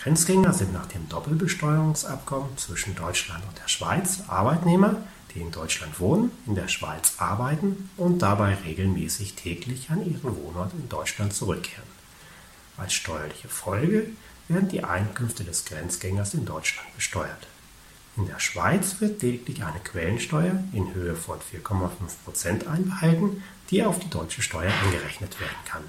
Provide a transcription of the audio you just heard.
Grenzgänger sind nach dem Doppelbesteuerungsabkommen zwischen Deutschland und der Schweiz Arbeitnehmer, die in Deutschland wohnen, in der Schweiz arbeiten und dabei regelmäßig täglich an ihren Wohnort in Deutschland zurückkehren. Als steuerliche Folge werden die Einkünfte des Grenzgängers in Deutschland besteuert. In der Schweiz wird lediglich eine Quellensteuer in Höhe von 4,5 Prozent einbehalten, die auf die deutsche Steuer angerechnet werden kann